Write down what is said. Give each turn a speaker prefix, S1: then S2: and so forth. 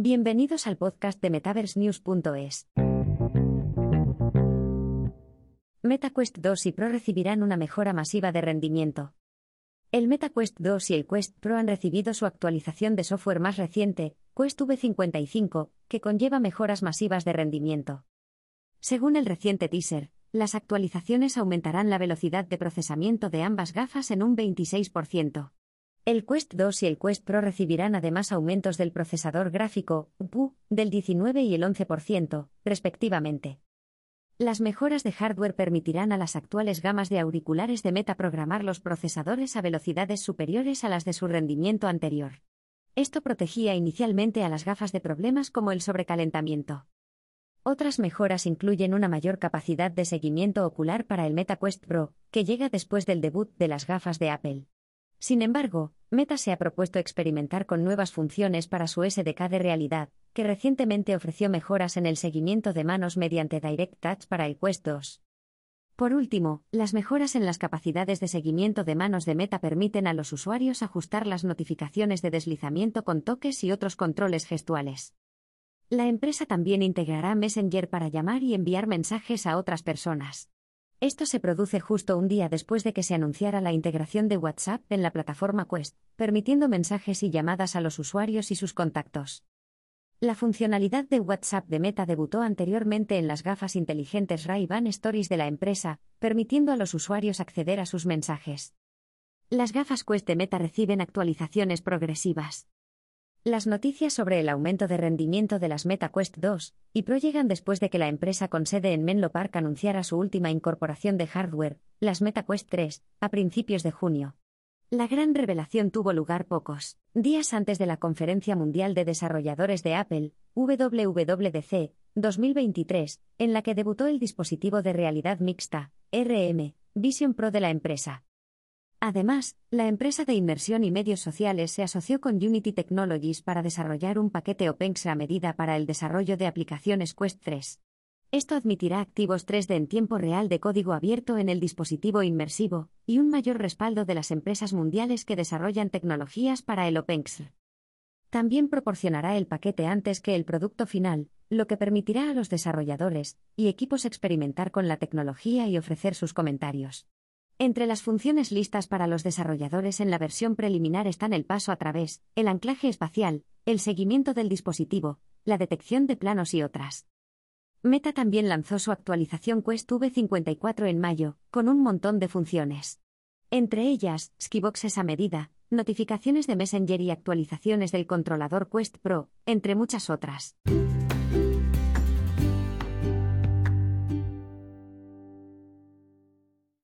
S1: Bienvenidos al podcast de MetaverseNews.es. MetaQuest 2 y Pro recibirán una mejora masiva de rendimiento. El MetaQuest 2 y el Quest Pro han recibido su actualización de software más reciente, Quest V55, que conlleva mejoras masivas de rendimiento. Según el reciente teaser, las actualizaciones aumentarán la velocidad de procesamiento de ambas gafas en un 26%. El Quest 2 y el Quest Pro recibirán además aumentos del procesador gráfico, UPU, del 19 y el 11%, respectivamente. Las mejoras de hardware permitirán a las actuales gamas de auriculares de Meta programar los procesadores a velocidades superiores a las de su rendimiento anterior. Esto protegía inicialmente a las gafas de problemas como el sobrecalentamiento. Otras mejoras incluyen una mayor capacidad de seguimiento ocular para el MetaQuest Pro, que llega después del debut de las gafas de Apple. Sin embargo, Meta se ha propuesto experimentar con nuevas funciones para su SDK de realidad, que recientemente ofreció mejoras en el seguimiento de manos mediante Direct Touch para el Quest 2. Por último, las mejoras en las capacidades de seguimiento de manos de Meta permiten a los usuarios ajustar las notificaciones de deslizamiento con toques y otros controles gestuales. La empresa también integrará Messenger para llamar y enviar mensajes a otras personas. Esto se produce justo un día después de que se anunciara la integración de WhatsApp en la plataforma Quest, permitiendo mensajes y llamadas a los usuarios y sus contactos. La funcionalidad de WhatsApp de Meta debutó anteriormente en las gafas inteligentes Ray-Ban Stories de la empresa, permitiendo a los usuarios acceder a sus mensajes. Las gafas Quest de Meta reciben actualizaciones progresivas. Las noticias sobre el aumento de rendimiento de las MetaQuest 2 y Pro llegan después de que la empresa con sede en Menlo Park anunciara su última incorporación de hardware, las MetaQuest 3, a principios de junio. La gran revelación tuvo lugar pocos días antes de la Conferencia Mundial de Desarrolladores de Apple, WWDC, 2023, en la que debutó el dispositivo de realidad mixta, RM, Vision Pro de la empresa. Además, la empresa de inmersión y medios sociales se asoció con Unity Technologies para desarrollar un paquete OpenX a medida para el desarrollo de aplicaciones Quest 3. Esto admitirá activos 3D en tiempo real de código abierto en el dispositivo inmersivo y un mayor respaldo de las empresas mundiales que desarrollan tecnologías para el OpenX. También proporcionará el paquete antes que el producto final, lo que permitirá a los desarrolladores y equipos experimentar con la tecnología y ofrecer sus comentarios. Entre las funciones listas para los desarrolladores en la versión preliminar están el paso a través, el anclaje espacial, el seguimiento del dispositivo, la detección de planos y otras. Meta también lanzó su actualización Quest V54 en mayo, con un montón de funciones. Entre ellas, skiboxes a medida, notificaciones de Messenger y actualizaciones del controlador Quest Pro, entre muchas otras.